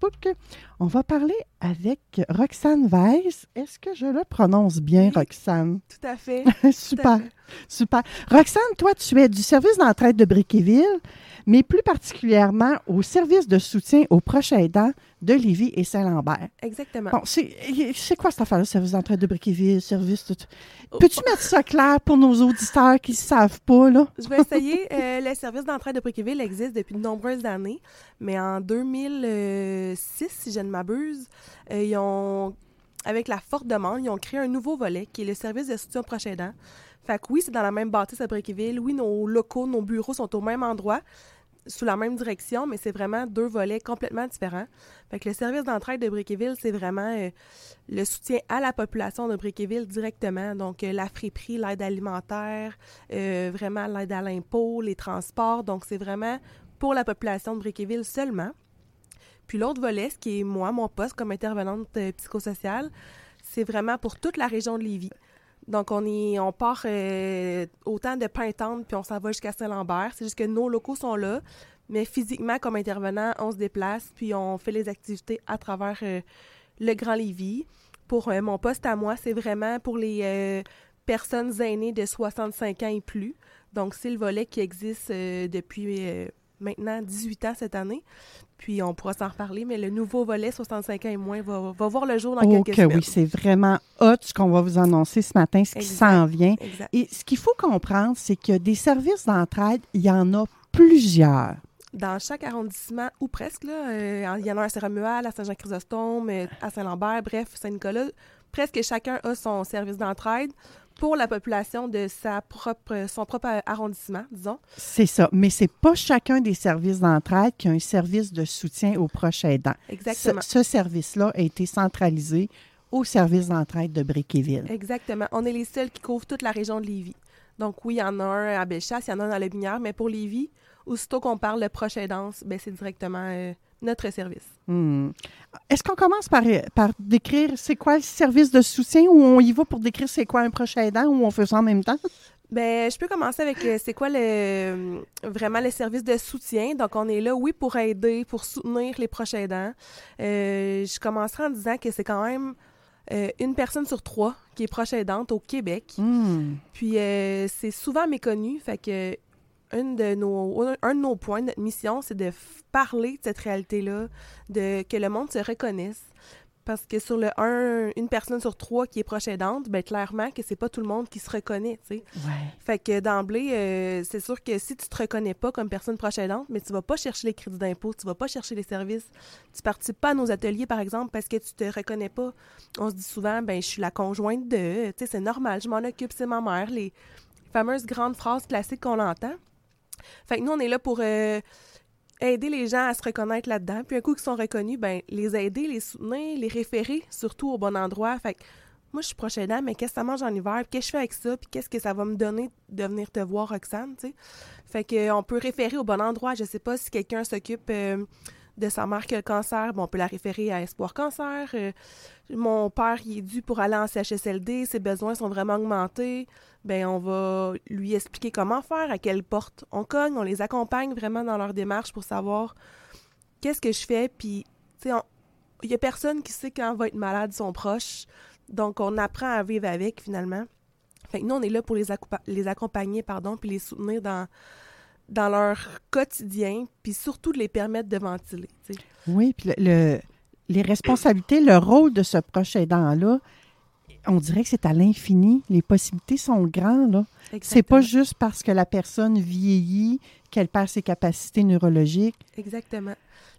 Ok. On va parler avec Roxane Weiss. Est-ce que je le prononce bien, Oui. Roxane? Tout à fait. super, super. Roxane, toi, tu es du service d'entraide de Briquéville, mais plus particulièrement au service de soutien aux proches aidants de Lévis et Saint-Lambert. Exactement. Bon, c'est quoi cette affaire-là, service d'entraide de Briquéville, service... tout-? Peux-tu mettre ça clair pour nos auditeurs qui ne savent pas, là? Je vais essayer. Euh, le service d'entraide de Brickville existe depuis de nombreuses années, mais en 2006, si je ne m'abuse, euh, ils ont, avec la forte demande, ils ont créé un nouveau volet qui est le service de soutien aux proches aidants. Fait que oui, c'est dans la même bâtisse à Brickville. Oui, nos locaux, nos bureaux sont au même endroit, sous la même direction, mais c'est vraiment deux volets complètement différents. Fait que le service d'entraide de Brickville, c'est vraiment euh, le soutien à la population de Brickville directement. Donc, euh, la friperie, l'aide alimentaire, euh, vraiment l'aide à l'impôt, les transports. Donc, c'est vraiment pour la population de Brickville seulement. Puis l'autre volet, ce qui est moi, mon poste comme intervenante euh, psychosociale, c'est vraiment pour toute la région de Lévis. Donc, on, est, on part euh, autant de Pintante, puis on s'en va jusqu'à Saint-Lambert. C'est juste que nos locaux sont là, mais physiquement, comme intervenant, on se déplace, puis on fait les activités à travers euh, le Grand Lévis. Pour mon poste à moi, c'est vraiment pour les personnes aînées de 65 ans et plus. Donc, c'est le volet qui existe depuis maintenant 18 ans cette année. Puis, on pourra s'en reparler, mais le nouveau volet 65 ans et moins va, va voir le jour dans quelques que semaines. oui, c'est vraiment hot ce qu'on va vous annoncer ce matin, ce qui s'en vient. Exact. Et ce qu'il faut comprendre, c'est que des services d'entraide, il y en a plusieurs. Dans chaque arrondissement, ou presque, là, euh, il y en a un à Saint-Romuald, à Saint-Jean-Chrysostome, euh, à Saint-Lambert, bref, Saint-Nicolas. Presque chacun a son service d'entraide pour la population de sa propre, son propre arrondissement, disons. C'est ça. Mais c'est pas chacun des services d'entraide qui a un service de soutien aux proches aidants. Exactement. Ce, ce service-là a été centralisé au service d'entraide de Briquéville. Exactement. On est les seuls qui couvrent toute la région de Lévis. Donc oui, il y en a un à Bellechasse, il y en a un dans le Binière, mais pour Lévis, aussitôt qu'on parle de proche aidance, ben, c'est directement euh, notre service. Hmm. Est-ce qu'on commence par, par décrire c'est quoi le service de soutien ou on y va pour décrire c'est quoi un proche aidant ou on fait ça en même temps? Ben, je peux commencer avec euh, c'est quoi le vraiment le service de soutien? Donc, on est là, oui, pour aider, pour soutenir les proches aidants. Euh, je commencerai en disant que c'est quand même euh, une personne sur trois qui est proche aidante au Québec. Hmm. Puis euh, c'est souvent méconnu, fait que une de nos, un de nos points, notre mission, c'est de parler de cette réalité-là, de que le monde se reconnaisse. Parce que sur le un, une personne sur trois qui est proche aidante, ben clairement que c'est pas tout le monde qui se reconnaît, tu sais. Ouais. Fait que d'emblée, euh, c'est sûr que si tu te reconnais pas comme personne proche aidante, mais tu vas pas chercher les crédits d'impôt, tu vas pas chercher les services, tu participes pas à nos ateliers, par exemple, parce que tu te reconnais pas. On se dit souvent, ben je suis la conjointe de, tu sais, c'est normal, je m'en occupe, c'est ma mère, les fameuses grandes phrases classiques qu'on entend. Fait que nous, on est là pour euh, aider les gens à se reconnaître là-dedans. Puis un coup qu'ils sont reconnus, ben les aider, les soutenir, les référer, surtout au bon endroit. Fait que moi, je suis proche aidant, mais qu'est-ce que ça mange en hiver? Qu'est-ce que je fais avec ça? Puis qu'est-ce que ça va me donner de venir te voir, Roxane? Fait que euh, on peut référer au bon endroit. Je sais pas si quelqu'un s'occupe euh, de sa mère qui a cancer, on peut la référer à Espoir Cancer. Euh, mon père, il est dû pour aller en CHSLD, ses besoins sont vraiment augmentés. Ben, on va lui expliquer comment faire, à quelle porte on cogne, on les accompagne vraiment dans leur démarche pour savoir qu'est-ce que je fais, puis, tu sais, il y a personne qui sait quand va être malade son proche, donc on apprend à vivre avec, finalement. Fait que nous, on est là pour les, les accompagner, pardon, puis les soutenir dans, dans leur quotidien, puis surtout de les permettre de ventiler. Oui, puis le, le- les responsabilités, le rôle de ce proche aidant-là, on dirait que c'est à l'infini. Les possibilités sont grandes. là. C'est pas juste parce que la personne vieillit qu'elle perd ses capacités neurologiques. Exactement.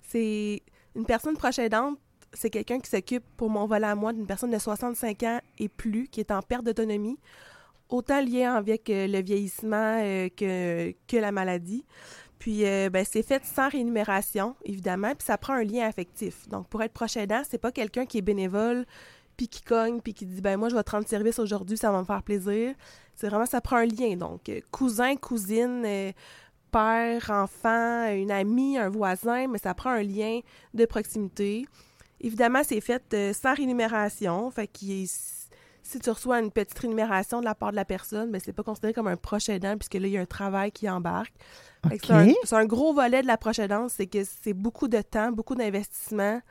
C'est une personne proche aidante, c'est quelqu'un qui s'occupe, pour mon volet à moi, d'une personne de 65 ans et plus qui est en perte d'autonomie, autant lié avec euh, le vieillissement euh, que, que la maladie. Puis, euh, ben, c'est fait sans rémunération, évidemment, puis ça prend un lien affectif. Donc, pour être proche aidant, c'est pas quelqu'un qui est bénévole, puis qui cogne, puis qui dit, ben moi, je vais te rendre service aujourd'hui, ça va me faire plaisir. C'est vraiment, ça prend un lien. Donc, cousin, cousine, père, enfant, une amie, un voisin, mais ça prend un lien de proximité. Évidemment, c'est fait sans rémunération. Fait que si tu reçois une petite rémunération de la part de la personne, ben, c'est pas considéré comme un proche aidant puisque là, il y a un travail qui embarque. C'est un, gros volet de la proche aidance, c'est que c'est beaucoup de temps, beaucoup d'investissement,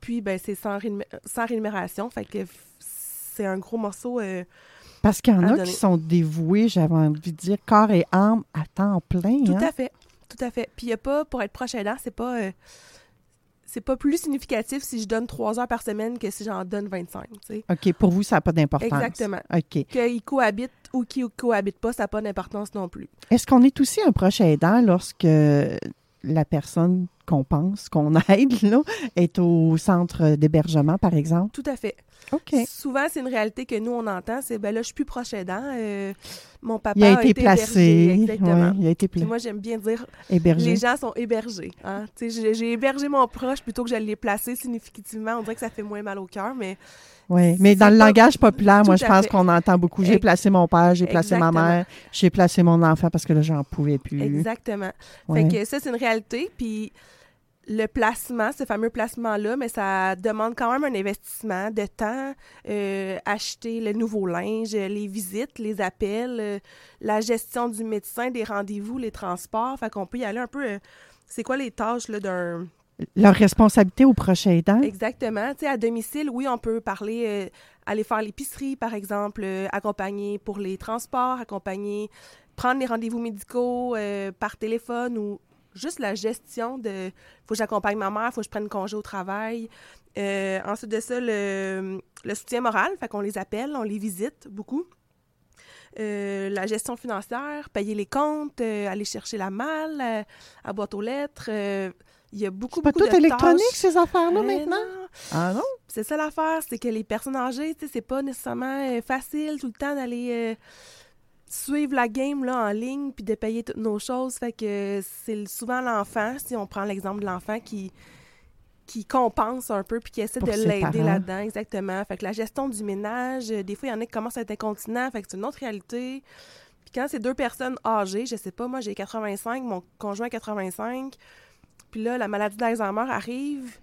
puis ben, c'est sans, rému- sans rémunération. Fait que c'est un gros morceau. euh, Parce qu'il y en a donner. qui sont dévoués, j'avais envie de dire, corps et âme à temps plein. Tout hein? à fait. Tout à fait. Puis il a pas, pour être proche aidant, c'est pas. euh, c'est pas plus significatif si je donne trois heures par semaine que si j'en donne 25, tu sais. OK, pour vous, ça n'a pas d'importance. Exactement. OK. Qu'ils cohabitent ou qu'ils cohabitent pas, ça n'a pas d'importance non plus. Est-ce qu'on est aussi un proche aidant lorsque la personne qu'on pense, qu'on aide, là, est au centre d'hébergement, par exemple? Tout à fait. OK. Souvent, c'est une réalité que nous, on entend, c'est, ben là, je suis plus proche aidant. euh, mon papa Il a été hébergé. placé. Exactement. ouais, il a été Puis pla- moi, j'aime bien dire, hébergé. les gens sont hébergés. Hein? J'ai hébergé mon proche plutôt que je l'ai placé significativement. On dirait que ça fait moins mal au cœur, mais Oui, mais dans le pas- langage populaire, moi, je pense qu'on entend beaucoup. J'ai placé mon père, j'ai placé ma mère, j'ai placé mon enfant parce que là, j'en pouvais plus. exactement. Ouais. Fait que ça, c'est une réalité. Puis le placement, ce fameux placement-là, mais ça demande quand même un investissement de temps, euh, acheter le nouveau linge, les visites, les appels, euh, la gestion du médecin, des rendez-vous, les transports. Fait qu'on peut y aller un peu. euh, c'est quoi les tâches là, d'un. Leur responsabilité au proche aidant. Exactement. Tu à domicile, oui, on peut parler, euh, aller faire l'épicerie, par exemple, euh, accompagner pour les transports, accompagner, prendre les rendez-vous médicaux euh, par téléphone ou juste la gestion de faut que j'accompagne ma mère, faut que je prenne congé au travail. Ensuite de ça, le, le soutien moral, fait qu'on les appelle, on les visite beaucoup. La gestion financière, payer les comptes, aller chercher la malle, à boîte aux lettres. Il y a beaucoup, C'est pas beaucoup tout de électronique, tâches. ces affaires-là, maintenant? non. Ah non? C'est ça l'affaire, c'est que les personnes âgées, tu sais, c'est pas nécessairement euh, facile tout le temps d'aller euh, suivre la game là, en ligne puis de payer toutes nos choses. Fait que c'est souvent l'enfant, si on prend l'exemple de l'enfant qui qui compense un peu puis qui essaie Pour de l'aider là-dedans, exactement. Fait que la gestion du ménage, euh, des fois, il y en a qui commencent à être incontinents, fait que c'est une autre réalité. Puis quand c'est deux personnes âgées, je sais pas, moi j'ai 85, mon conjoint 85, puis là, la maladie d'Alzheimer arrive,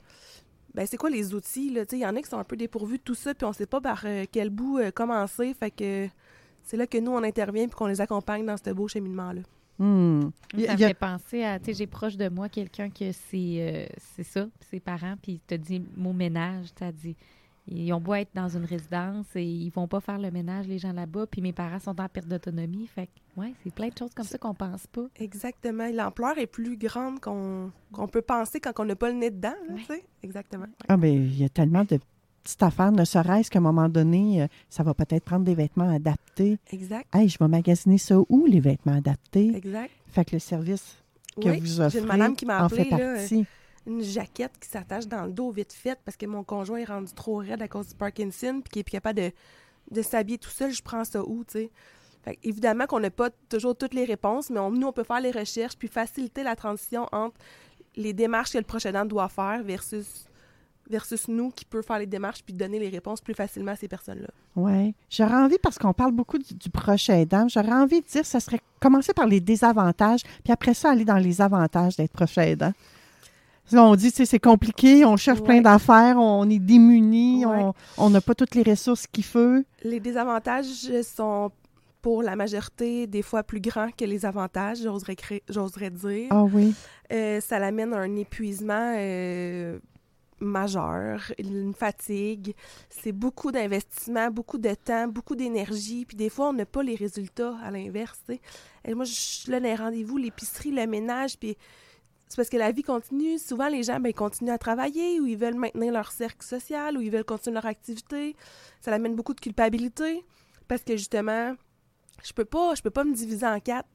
ben c'est quoi les outils, là? Tu sais, il y en a qui sont un peu dépourvus de tout ça, puis on sait pas par euh, quel bout euh, commencer, fait que c'est là que nous, on intervient puis qu'on les accompagne dans ce beau cheminement-là. Hmm. Il y a- Ça me a- fait penser à, tu sais, j'ai proche de moi quelqu'un que c'est euh, c'est ça, ses parents, puis il te dit mot ménage, tu dit, ils ont beau être dans une résidence et ils vont pas faire le ménage, les gens là-bas, puis mes parents sont en perte d'autonomie, fait que, ouais, c'est plein de choses comme ça qu'on pense pas. Exactement. L'ampleur est plus grande qu'on peut penser quand on n'a pas le nez dedans, là, Ouais. tu sais. Exactement. Ah ben, il y a tellement de petites affaires, ne serait-ce qu'à un moment donné, euh, ça va peut-être prendre des vêtements adaptés. Exact. Hey, je vais magasiner ça où, les vêtements adaptés? Exact. Fait que le service que Oui, vous offrez une madame qui m'a en fait là, euh, partie. Une jaquette qui s'attache dans le dos vite fait parce que mon conjoint est rendu trop raide à cause du Parkinson puis qui est plus capable de, de s'habiller tout seul. Je prends ça où, tu sais? Que évidemment qu'on n'a pas toujours toutes les réponses, mais on- nous, on peut faire les recherches puis faciliter la transition entre les démarches que le proche aidant doit faire versus, versus nous qui peut faire les démarches puis donner les réponses plus facilement à ces personnes-là. Oui. J'aurais envie, parce qu'on parle beaucoup du, du aidant, j'aurais envie de dire, ça serait commencer par les désavantages, puis après ça, aller dans les avantages d'être proche aidant. On dit, c'est compliqué, on cherche plein d'affaires, on est démunis, Ouais. on- n'a pas toutes les ressources qu'il faut. Les désavantages sont pour la majorité des fois plus grands que les avantages, j'oserais, dire. Ah oui. Euh, ça l'amène à un épuisement euh, majeur, une fatigue. C'est beaucoup d'investissement, beaucoup de temps, beaucoup d'énergie. Puis des fois, on n'a pas les résultats à l'inverse. Et moi, je suis là les rendez-vous, l'épicerie, le ménage, puis c'est parce que la vie continue. Souvent, les gens ben, ils continuent à travailler ou ils veulent maintenir leur cercle social ou ils veulent continuer leur activité. Ça amène beaucoup de culpabilité parce que justement, je peux pas, je peux pas me diviser en quatre.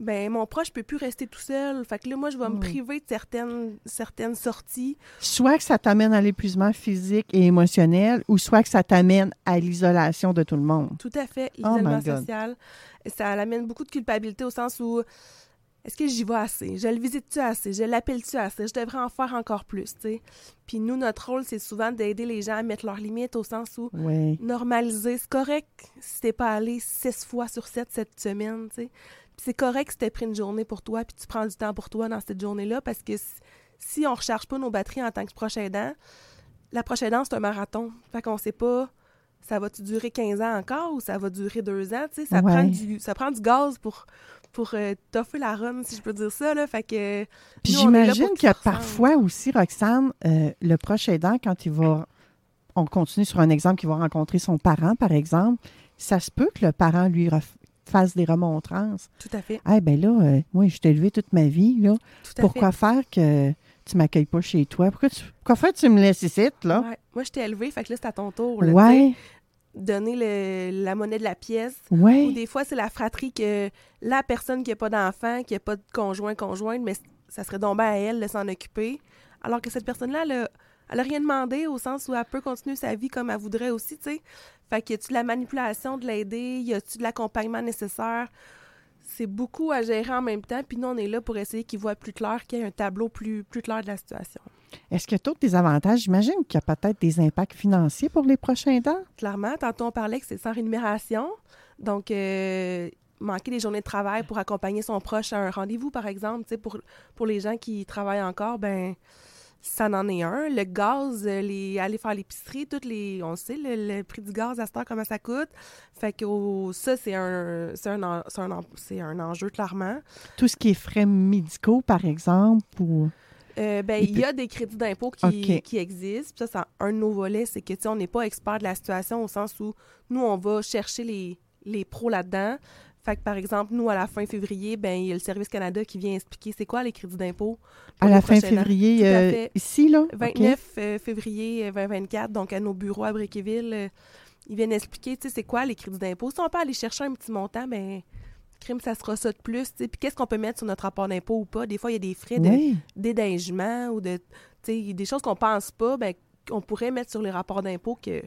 Ben, mon proche peut plus rester tout seul. Fait que là, moi, je vais me priver de certaines, certaines sorties. Soit que ça t'amène à l'épuisement physique et émotionnel, ou soit que ça t'amène à l'isolation de tout le monde. Tout à fait, Oh l'isolement social. Ça amène beaucoup de culpabilité au sens où est-ce que j'y vais assez? Je le visite-tu assez? Je l'appelle-tu assez? Je devrais en faire encore plus, tu sais. Puis nous, notre rôle, c'est souvent d'aider les gens à mettre leurs limites au sens où Oui. normaliser. C'est correct si t'es pas allé six fois sur sept cette semaine, tu sais. Puis c'est correct si t'as pris une journée pour toi puis tu prends du temps pour toi dans cette journée-là parce que si, si on recharge pas nos batteries en tant que proche aidant, la prochaine aidant, c'est un marathon. Fait qu'on sait pas ça va-tu durer 15 ans encore ou ça va durer deux ans, tu sais? Ça, Ouais. prend du, ça prend du gaz pour, pour euh, toffer la run, si je peux dire ça, là. Fait que... Puis j'imagine ressemblent. parfois aussi, Roxane, euh, le proche aidant, quand il va. On continue sur un exemple qu'il va rencontrer son parent, par exemple. Ça se peut que le parent lui fasse des remontrances. Tout à fait, Ah, ben là, euh, moi, je t'ai élevé toute ma vie, là. tout à Pourquoi faire que tu m'accueilles pas chez toi? Pourquoi, tu, pourquoi tu me laisses ici, là? Ouais. Moi, je t'ai élevé, fait que là, c'est à ton tour, là. Ouais, Donner le- la monnaie de la pièce. Ou des fois, c'est la fratrie que la personne qui n'a pas d'enfant, qui n'a pas de conjoint, conjointe, mais ça serait donc bien à elle de s'en occuper. Alors que cette personne-là, elle a, elle a rien demandé au sens où elle peut continuer sa vie comme elle voudrait aussi, tu sais. Fait que y a-tu de la manipulation de l'aider? Y a-tu de l'accompagnement nécessaire? C'est beaucoup à gérer en même temps, puis nous, on est là pour essayer qu'il voit plus clair, qu'il y ait un tableau plus, plus clair de la situation. Est-ce qu'il y a d'autres des avantages? J'imagine qu'il y a peut-être des impacts financiers pour les prochains temps. Clairement, tantôt, on parlait que c'est sans rémunération. Donc, euh, manquer des journées de travail pour accompagner son proche à un rendez-vous, par exemple, tu sais, pour, pour les gens qui travaillent encore, ben ça en est un. Le gaz, euh, les, aller faire l'épicerie, toutes les, on sait le, le prix du gaz à cette heure, comment ça coûte. Fait que oh, ça, c'est un, c'est un, en- c'est un, en- c'est un enjeu, clairement. Tout ce qui est frais médicaux, par exemple, ou... Euh, ben, Il y a des crédits d'impôt qui, existent. Puis ça, c'est un de nos volets, c'est que, on n'est pas expert de la situation au sens où nous, on va chercher les, les pros là-dedans. Fait que, par exemple, nous, à la fin février, ben, il y a le Service Canada qui vient expliquer c'est quoi les crédits d'impôt. À la fin février, euh, ici, là? OK. 29 euh, février euh, 2024, donc à nos bureaux à Briqueville, euh, ils viennent expliquer, tu sais, c'est quoi les crédits d'impôt. Si on peut aller chercher un petit montant, ben crime, ça sera ça de plus, tu sais. Puis qu'est-ce qu'on peut mettre sur notre rapport d'impôt ou pas? Des fois, il y a des frais de Oui. d'édingement ou de tu sais, des choses qu'on pense pas ben qu'on pourrait mettre sur les rapports d'impôt que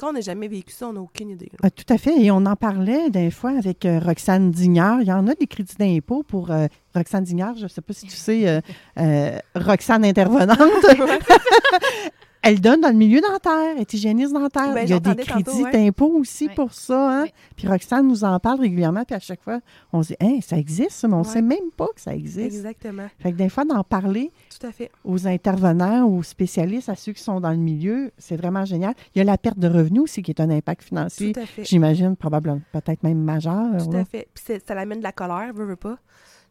quand on n'a jamais vécu ça, on n'a aucune idée. Ah, tout à fait. Et on en parlait des fois avec euh, Roxane Dignard. Il y en a des crédits d'impôt pour euh, Roxane Dignard. Je ne sais pas si tu sais, euh, Roxane intervenante. Elle donne dans le milieu dentaire, elle est hygiéniste dentaire. Ben, Il y a des tantôt, crédits ouais. d'impôt aussi Ouais. pour ça. Hein? Ouais. Puis Roxane nous en parle régulièrement. Puis à chaque fois, on se dit, Hein, ça existe, mais on ne sait même pas que ça existe. Exactement. Fait que des fois, d'en parler Tout à fait. aux intervenants, aux spécialistes, à ceux qui sont dans le milieu, c'est vraiment génial. Il y a la perte de revenus aussi qui est un impact financier. Tout à fait. J'imagine probablement, peut-être même majeur. Tout là. à fait. Puis ça l'amène de la colère, veux, veux pas.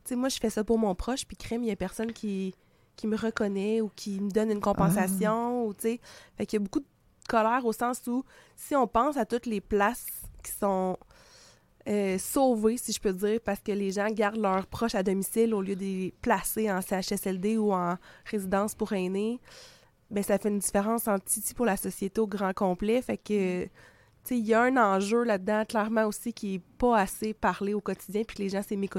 Tu sais, moi, je fais ça pour mon proche, puis crème, il y a personne qui, qui me reconnaît ou qui me donne une compensation, ou tu sais. Fait qu'il y a beaucoup de colère au sens où, si on pense à toutes les places qui sont euh, sauvées, si je peux dire, parce que les gens gardent leurs proches à domicile au lieu de les placer en CHSLD ou en résidence pour aînés, ben ça fait une différence en titi pour la société au grand complet. Fait que, tu sais, il y a un enjeu là-dedans, clairement aussi, qui est pas assez parlé au quotidien, puis que les gens, c'est méconnu.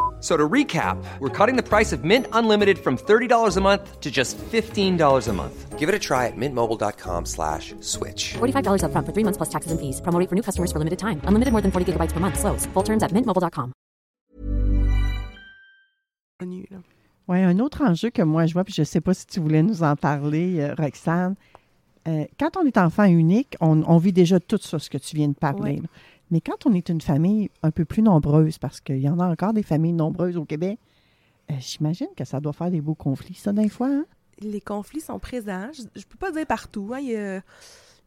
F- So to recap, we're cutting the price of Mint Unlimited from $30 a month to just $15 a month. Give it a try at mintmobile.com slash switch. $45 upfront for three months plus taxes and fees. Promo rate for new customers for limited time. Unlimited more than 40 gigabytes per month. Slows. Full terms at mintmobile.com. connu, là. Oui, un autre enjeu que moi je vois, puis je sais pas si tu voulais nous en parler, euh, Roxane. Euh, quand on est enfant unique, on, on vit déjà tout ça, ce que tu viens de parler. Ouais. Mais quand on est une famille un peu plus nombreuse, parce qu'il y en a encore des familles nombreuses au Québec, euh, j'imagine que ça doit faire des beaux conflits, ça, des fois. hein? les conflits sont présents. Je, je peux pas dire partout. hein. Il, y a,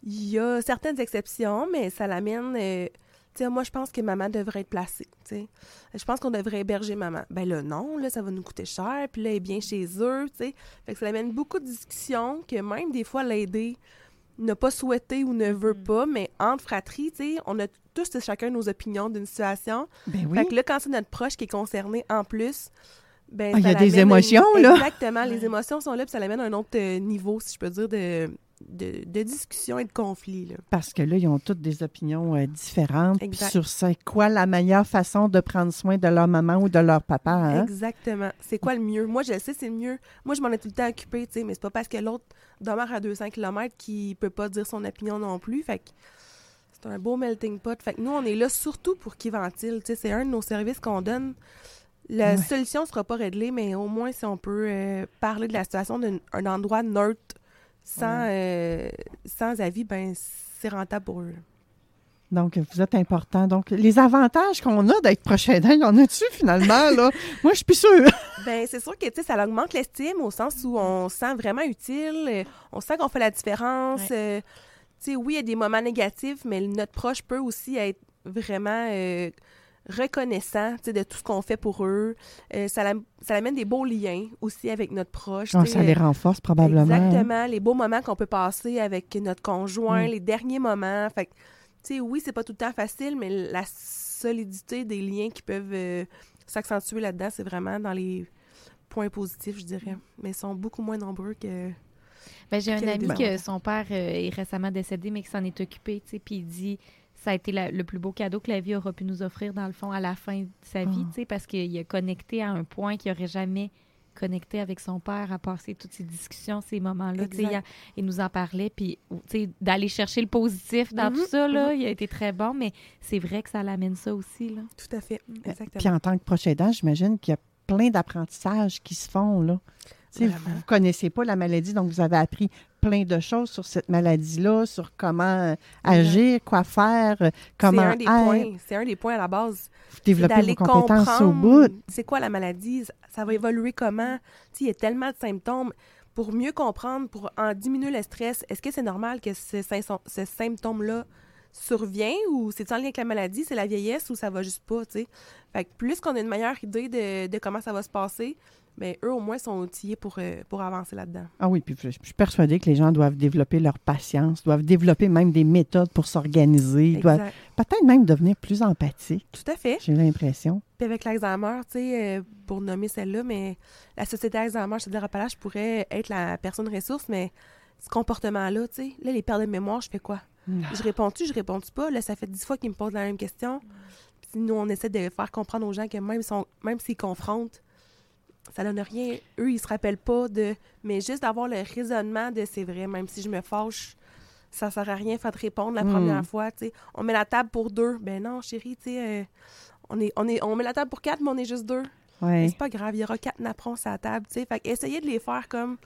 il y a certaines exceptions, mais ça l'amène. euh, tu sais, moi, je pense que maman devrait être placée. tu sais. Je pense qu'on devrait héberger maman. Ben là, non, là, ça va nous coûter cher. Puis là, elle est bien chez eux. tu sais. Fait que ça amène beaucoup de discussions que même des fois, l'aider n'a pas souhaité ou ne veut pas, mais entre fratries, tu sais, on a tous et chacun nos opinions d'une situation. Ben oui. Fait que là, quand c'est notre proche qui est concerné en plus, ben, Ah, il y a des une- émotions, là. Exactement, les émotions sont là, puis ça l'amène à un autre euh, niveau, si je peux dire, de, de, de discussion et de conflit. Là. Parce que là, ils ont toutes des opinions euh, différentes sur c'est quoi la meilleure façon de prendre soin de leur maman ou de leur papa. hein? Exactement. C'est quoi le mieux? Moi, je le sais, c'est le mieux. Moi, je m'en ai tout le temps occupé, tu sais, mais c'est pas parce que l'autre demeure à 200 km qu'il peut pas dire son opinion non plus. Fait que c'est un beau melting pot. Fait que nous, on est là surtout pour qu'ils ventilent. Tu sais, c'est un de nos services qu'on donne. La Ouais. solution sera pas réglée, mais au moins, si on peut euh, parler de la situation d'un un endroit neutre, sans, euh, sans avis, ben c'est rentable pour eux. Donc, vous êtes important. Donc, les avantages qu'on a d'être proche aidant, y en a-tu finalement, là? Moi, je suis plus sûre. Ben, c'est sûr que, tu sais, ça augmente l'estime au sens où on se sent vraiment utile, on sent qu'on fait la différence. euh, sais, oui, il y a des moments négatifs, mais notre proche peut aussi être vraiment euh, reconnaissant, de tout ce qu'on fait pour eux. Euh, ça, la- ça amène des beaux liens aussi avec notre proche. Sais, ça les renforce probablement. hein. Exactement, les beaux moments qu'on peut passer avec notre conjoint, Mm. les derniers moments. Fait que, tu sais, oui, c'est pas tout le temps facile, mais la solidité des liens qui peuvent euh, s'accentuer là-dedans, c'est vraiment dans les points positifs, je dirais. Mais ils sont beaucoup moins nombreux que. Ben, j'ai un ami que son père euh, est récemment décédé, mais qui s'en est occupé, tu sais, puis il dit ça a été la- le plus beau cadeau que la vie aura pu nous offrir, dans le fond, à la fin de sa vie, tu sais, parce qu'il a connecté à un point qu'il n'aurait jamais connecté avec son père, à passer toutes ces discussions, ces moments-là. tu sais, Exact. Il, il nous en parlait, puis tu sais, d'aller chercher le positif dans Mhm, tout ça, là, mhm. il a été très bon, mais c'est vrai que ça l'amène ça aussi, là. Tout à fait. Exactement. Puis en tant que proche aidant, j'imagine qu'il y a plein d'apprentissages qui se font, là. Vous ne connaissez pas la maladie, donc vous avez appris plein de choses sur cette maladie-là, sur comment euh, agir, quoi faire, euh, c'est comment un des être, points. C'est un des points à la base. vous développer vos compétences au bout. C'est quoi la maladie? Ça va évoluer comment? Tu sais, Il y a tellement de symptômes. Pour mieux comprendre, pour en diminuer le stress, est-ce que c'est normal que ce, sym- ce symptôme-là survient ou c'est en lien avec la maladie, c'est la vieillesse ou ça va juste pas, tu sais? Fait que plus qu'on a une meilleure idée de, de comment ça va se passer, mais eux, au moins, sont outillés pour, euh, pour avancer là-dedans. Ah oui, puis je je suis persuadée que les gens doivent développer leur patience, doivent développer même des méthodes pour s'organiser, doivent peut-être même devenir plus empathiques, Tout à fait. j'ai l'impression. Puis avec l'Alzheimer, tu sais, euh, pour nommer celle-là, mais la société Alzheimer, je te dirais pas là, je pourrais être la personne ressource, mais ce comportement-là, tu sais, là, les pertes de mémoire, je fais quoi? Je réponds-tu, je réponds-tu pas? Là, ça fait dix fois qu'ils me posent la même question. Puis nous, on essaie de faire comprendre aux gens que même, s'ils confrontent, ça donne rien. Eux, ils se rappellent pas de... Mais juste d'avoir le raisonnement de c'est vrai, même si je me fâche, ça sert à rien, faut te répondre la Mm. première fois. On met la table pour deux. Ben non, chérie, tu sais, euh, on, est, on, est, on met la table pour quatre, mais on est juste deux. Ouais. C'est pas grave, il y aura quatre napperons sur la table, tu sais. Fait que essayer de les faire comme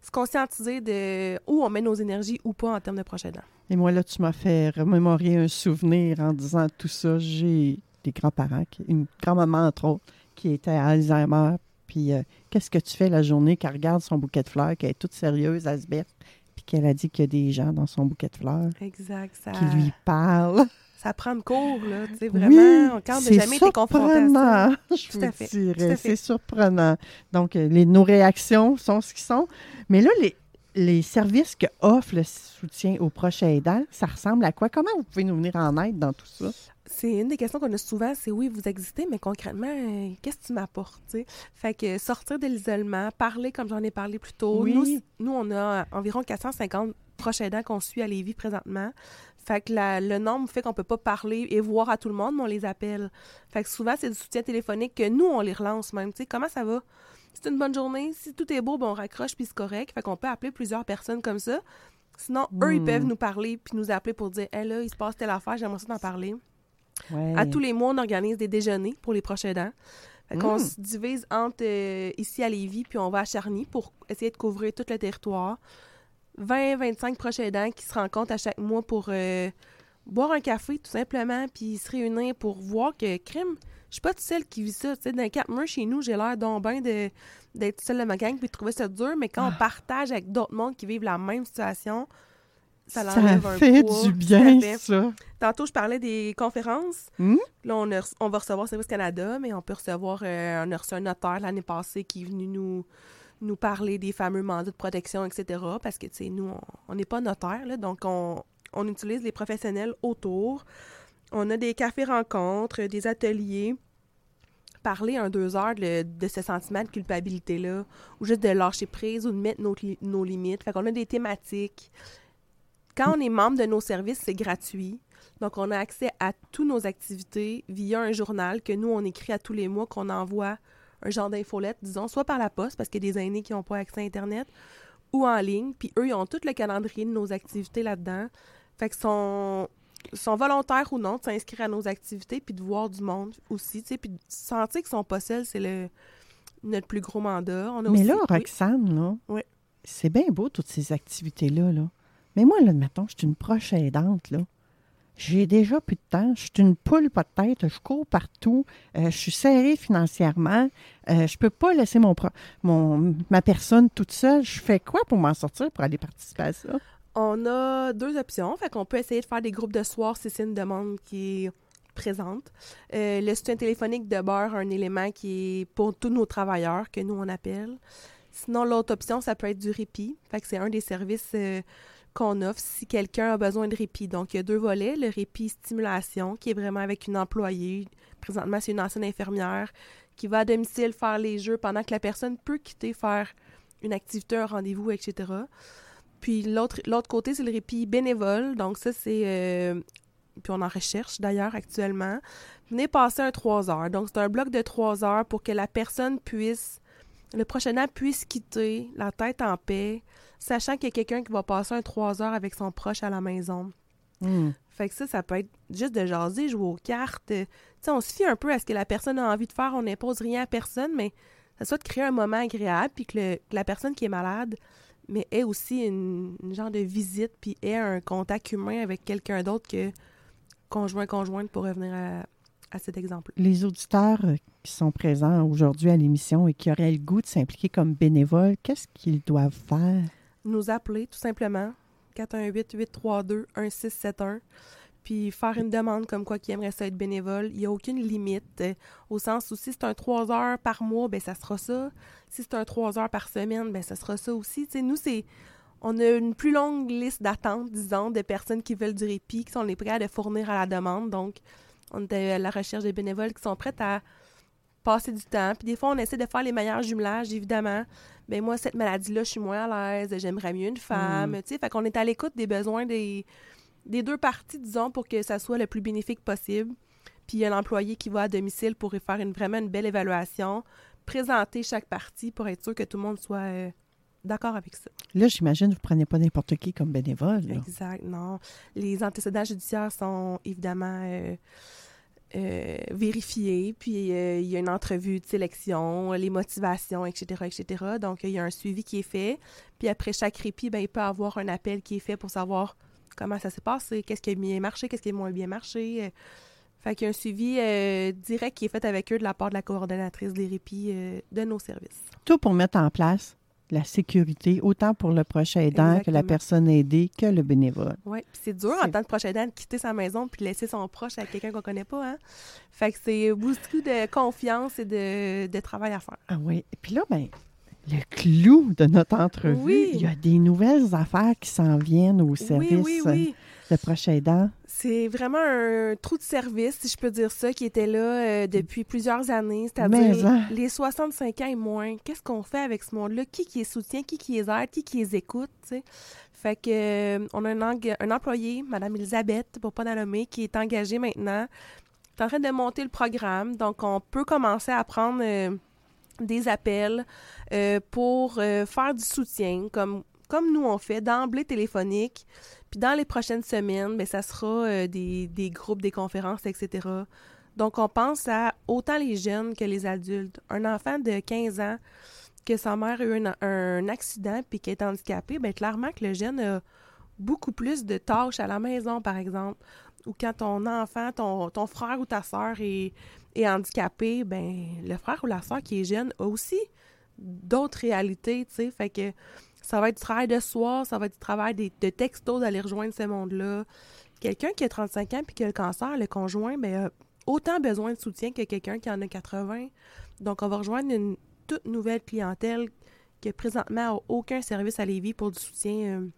se conscientiser de où on met nos énergies ou pas en termes de prochain aidant. Et moi, là, tu m'as fait remémorer un souvenir en disant tout ça. J'ai des grands-parents, une grand-maman, entre autres, qui était à Alzheimer. Puis, euh, qu'est-ce que tu fais la journée qu'elle regarde son bouquet de fleurs, qu'elle est toute sérieuse, elle se berce, puis qu'elle a dit qu'il y a des gens dans son bouquet de fleurs Exact. Ça, qui lui parlent? ça prend de cours, là. Tu sais, Oui, vraiment, quand on n'a jamais été confronté à ça. surprenant, je Tout vous à fait, dirais. C'est surprenant. Donc, euh, les, nos réactions sont ce qu'ils sont. Mais là, les, les services que offre le soutien aux proches aidants, ça ressemble à quoi? Comment vous pouvez nous venir en aide dans tout ça? C'est une des questions qu'on a souvent, c'est oui, vous existez, mais concrètement, euh, qu'est-ce que tu m'apportes? Fait que sortir de l'isolement, parler comme j'en ai parlé plus tôt. Oui. Nous, nous, on a environ 450 proches aidants qu'on suit à Lévis présentement. Fait que la- le nombre fait qu'on peut pas parler et voir à tout le monde, mais on les appelle. Fait que souvent, c'est du soutien téléphonique que nous, on les relance même. Tu sais, comment ça va? C'est une bonne journée. Si tout est beau, ben on raccroche puis c'est correct. Fait qu'on peut appeler plusieurs personnes comme ça. Sinon, eux, ils Hmm. peuvent nous parler puis nous appeler pour dire Hey là, il se passe telle affaire, j'aimerais ça t'en parler. Ouais. À tous les mois, on organise des déjeuners pour les prochains dents. Fait qu'on Mm. se divise entre euh, ici à Lévis, puis on va à Charny pour essayer de couvrir tout le territoire. 20-25 prochains dents qui se rencontrent à chaque mois pour euh, boire un café, tout simplement, puis se réunir pour voir que, crime, suis pas toute seule qui vit ça. Tu sais, dans quatre murs chez nous, j'ai l'air bien de- d'être seule de ma gang puis de trouver ça dur, mais quand on partage avec d'autres mondes qui vivent la même situation, ça, ça un fait poids. du bien, fait. ça. Tantôt, je parlais des conférences. Hmm? Là, on, a on va recevoir Service Canada, mais on peut recevoir, euh, on a reçu un notaire l'année passée qui est venu nous, nous parler des fameux mandats de protection, etc. Parce que, tu sais, nous, on- on n'est pas notaire, là, donc on, on utilise les professionnels autour. On a des cafés-rencontres, des ateliers. Parler un deux heures de, ce sentiment de culpabilité-là, ou juste de lâcher prise ou de mettre nos, nos limites. Fait qu'on a des thématiques. Quand on est membre de nos services, c'est gratuit. Donc, on a accès à toutes nos activités via un journal que nous, on écrit à tous les mois, qu'on envoie un genre d'infolette, disons, soit par la poste, parce qu'il y a des aînés qui n'ont pas accès à Internet, ou en ligne. Puis eux, ils ont tout le calendrier de nos activités là-dedans. Fait qu'ils sont, sont volontaires ou non de s'inscrire à nos activités, puis de voir du monde aussi, tu sais, puis de sentir qu'ils sont pas seuls, c'est le notre plus gros mandat. On a Mais aussi- là. Roxane, là, Oui. c'est bien beau, toutes ces activités-là. Là. Mais moi, là, mettons, je suis une proche aidante, là. J'ai déjà plus de temps. Je suis une poule pas de tête. Je cours partout. euh, je suis serrée financièrement. Euh, je peux pas laisser mon, pro- mon ma personne toute seule. Je fais quoi pour m'en sortir pour aller participer à ça? On a deux options. Fait qu'on peut essayer de faire des groupes de soir si c'est une demande qui est présente. Euh, le soutien téléphonique demeure un élément qui est pour tous nos travailleurs, que nous, on appelle. Sinon, l'autre option, ça peut être du répit. Fait que c'est un des services euh, qu'on offre si quelqu'un a besoin de répit. Donc, il y a deux volets. Le répit stimulation, qui est vraiment avec une employée. Présentement, c'est une ancienne infirmière qui va à domicile faire les jeux pendant que la personne peut quitter faire une activité, un rendez-vous, etc. Puis l'autre côté, c'est le répit bénévole. Donc ça, c'est... euh, puis on en recherche d'ailleurs actuellement. Venez passer un 3 heures. Donc c'est un bloc de 3 heures pour que la personne puisse... Le prochain an puisse quitter la tête en paix, sachant qu'il y a quelqu'un qui va passer un 3 heures avec son proche à la maison. Hmm. Fait que ça, ça peut être juste de jaser, jouer aux cartes. Tu sais, on se fie un peu à ce que la personne a envie de faire. On n'impose rien à personne, mais ça soit de créer un moment agréable, puis que, le- que la personne qui est malade, mais ait aussi une, une genre de visite, puis ait un contact humain avec quelqu'un d'autre que conjoint, conjointe, pour revenir à, à cet exemple. Les auditeurs euh, qui sont présents aujourd'hui à l'émission et qui auraient le goût de s'impliquer comme bénévoles, qu'est-ce qu'ils doivent faire? Nous appeler, tout simplement, 418-832-1671, puis faire une demande comme quoi qui aimerait ça être bénévole. Il n'y a aucune limite, euh, au sens où si c'est un 3 heures par mois, ben ça sera ça. Si c'est un 3 heures par semaine, ben ça sera ça aussi. Tu nous, c'est... On a une plus longue liste d'attente, disons, de personnes qui veulent du répit, qui sont les prêts à le fournir à la demande. Donc, on est à la recherche de bénévoles qui sont prêts à passer du temps. Puis des fois, on essaie de faire les meilleurs jumelages, évidemment. Ben moi, cette maladie-là, je suis moins à l'aise, j'aimerais mieux une femme. Tu sais, fait qu'on est à l'écoute des besoins des, des deux parties, disons, pour que ça soit le plus bénéfique possible. Puis il y a l'employé qui va à domicile pour y faire une, vraiment une belle évaluation, présenter chaque partie pour être sûr que tout le monde soit euh, d'accord avec ça. Là, j'imagine vous ne prenez pas n'importe qui comme bénévole. là. Exact, non. Les antécédents judiciaires sont évidemment euh, euh, vérifiés, puis il y a une entrevue de sélection, les motivations, etc., etc. Donc, il y a un suivi qui est fait. Puis après chaque répit, ben, il peut y avoir un appel qui est fait pour savoir comment ça s'est passé, qu'est-ce qui a bien marché, qu'est-ce qui a moins bien marché. euh. Fait qu'il y a un suivi euh, direct qui est fait avec eux de la part de la coordonnatrice des répits euh, de nos services. Tout pour mettre en place la sécurité, autant pour le proche aidant que la personne aidée que le bénévole. Oui, puis c'est dur en tant que proche aidant de quitter sa maison puis laisser son proche à quelqu'un qu'on connaît pas, hein? Fait que c'est beaucoup de confiance et de, de travail à faire. Ah oui. Et puis là, ben, le clou de notre entrevue, Oui. il y a des nouvelles affaires qui s'en viennent au service. Oui, oui, oui. le proche aidant? C'est vraiment un trou de service, si je peux dire ça, qui était là euh, depuis plusieurs années, c'est-à-dire hein. les 65 ans et moins. Qu'est-ce qu'on fait avec ce monde-là? Qui qui les soutient? Qui qui les aide? Qui qui les écoute? Fait que euh, on a un, employé, Madame Elisabeth, pour pas la nommer, qui est engagée maintenant, est en train de monter le programme. Donc, on peut commencer à prendre euh, des appels euh, pour euh, faire du soutien, comme, nous on fait, d'emblée téléphonique. Puis dans les prochaines semaines, ben, ça sera euh, des, groupes, des conférences, etc. Donc, on pense à autant les jeunes que les adultes. Un enfant de 15 ans que sa mère a eu un, un accident puis qui est handicapé, bien, clairement que le jeune a beaucoup plus de tâches à la maison, par exemple. Ou quand ton enfant, ton, frère ou ta soeur est, handicapé, ben le frère ou la soeur qui est jeune a aussi d'autres réalités, tu. Fait que ça va être du travail de soir, ça va être du travail des- de textos d'aller rejoindre ce monde-là. Quelqu'un qui a 35 ans puis qui a le cancer, le conjoint, ben, a autant besoin de soutien que quelqu'un qui en a 80. Donc, on va rejoindre une toute nouvelle clientèle qui présentement n'a aucun service à Lévis pour du soutien euh,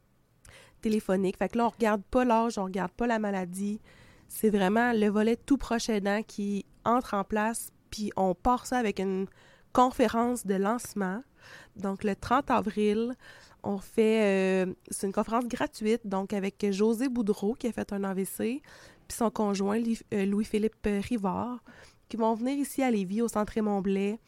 téléphonique. Fait que là, on regarde pas l'âge, on regarde pas la maladie. C'est vraiment le volet tout proche aidant qui entre en place, puis on part ça avec une conférence de lancement. Donc, le 30 avril, on fait... euh, c'est une conférence gratuite, donc avec José Boudreau, qui a fait un AVC, puis son conjoint, euh, Louis-Philippe Rivard, qui vont venir ici à Lévis, au Centre Raymond-Blais,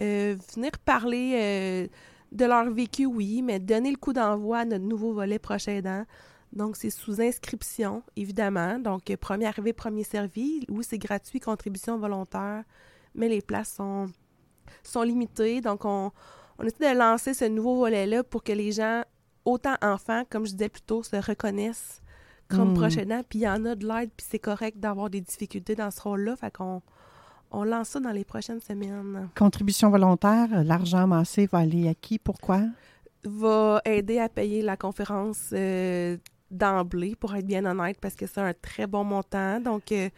euh, venir parler euh, de leur vécu, oui, mais donner le coup d'envoi à notre nouveau volet proche aidant. Donc, c'est sous inscription, évidemment. Donc, premier arrivé, premier servi. Oui, c'est gratuit, contribution volontaire, mais les places sont, sont limitées. Donc, on, on essaie de lancer ce nouveau volet-là pour que les gens, autant enfants, comme je disais plus tôt, se reconnaissent comme Mm. proche aidant. Puis, il y en a de l'aide, puis c'est correct d'avoir des difficultés dans ce rôle-là. Fait qu'on on lance ça dans les prochaines semaines. Contribution volontaire, l'argent amassé va aller à qui? Pourquoi? va aider à payer la conférence euh, d'emblée, pour être bien honnête, parce que c'est un très bon montant. Donc, euh,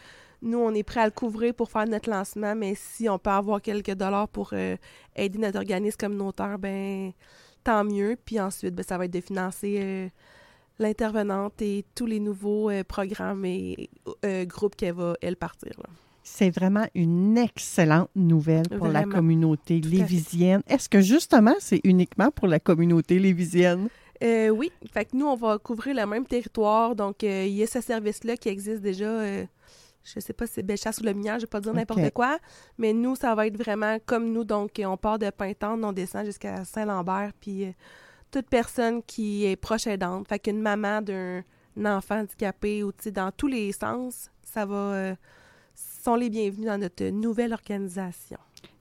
nous, on est prêt à le couvrir pour faire notre lancement, mais si on peut avoir quelques dollars pour euh, aider notre organisme communautaire, ben tant mieux. Puis ensuite, ben, ça va être de financer l'intervenante et tous les nouveaux programmes et groupes qu'elle va, elle, partir. là. C'est vraiment une excellente nouvelle pour la communauté lévisienne. Est-ce que justement, c'est uniquement pour la communauté lévisienne? Euh, oui, fait que nous, on va couvrir le même territoire. Donc, euh, il y a ce service-là qui existe déjà. euh, je sais pas si c'est Bellechasse ou le Minière, je vais pas dire n'importe quoi. Mais nous, ça va être vraiment comme nous. Donc, euh, on part de Pintante, on descend jusqu'à Saint-Lambert. Puis, toute personne qui est proche aidante, fait qu'une maman d'un enfant handicapé ou, tu sais, dans tous les sens, ça va... sont les bienvenus dans notre nouvelle organisation.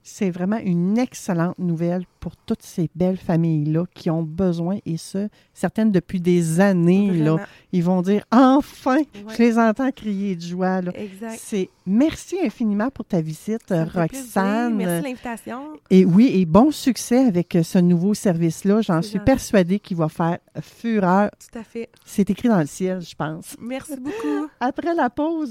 C'est vraiment une excellente nouvelle pour toutes ces belles familles-là qui ont besoin, et ce, certaines depuis des années, là, ils vont dire enfin, Ouais. je les entends crier de joie. Là. Exact. C'est merci infiniment pour ta visite, Ça. Roxane. Merci de l'invitation. Et oui, et bon succès avec ce nouveau service-là. J'en suis gentil. persuadée qu'il va faire fureur. Tout à fait. C'est écrit dans le ciel, je pense. Merci beaucoup. Après la pause,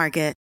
Market.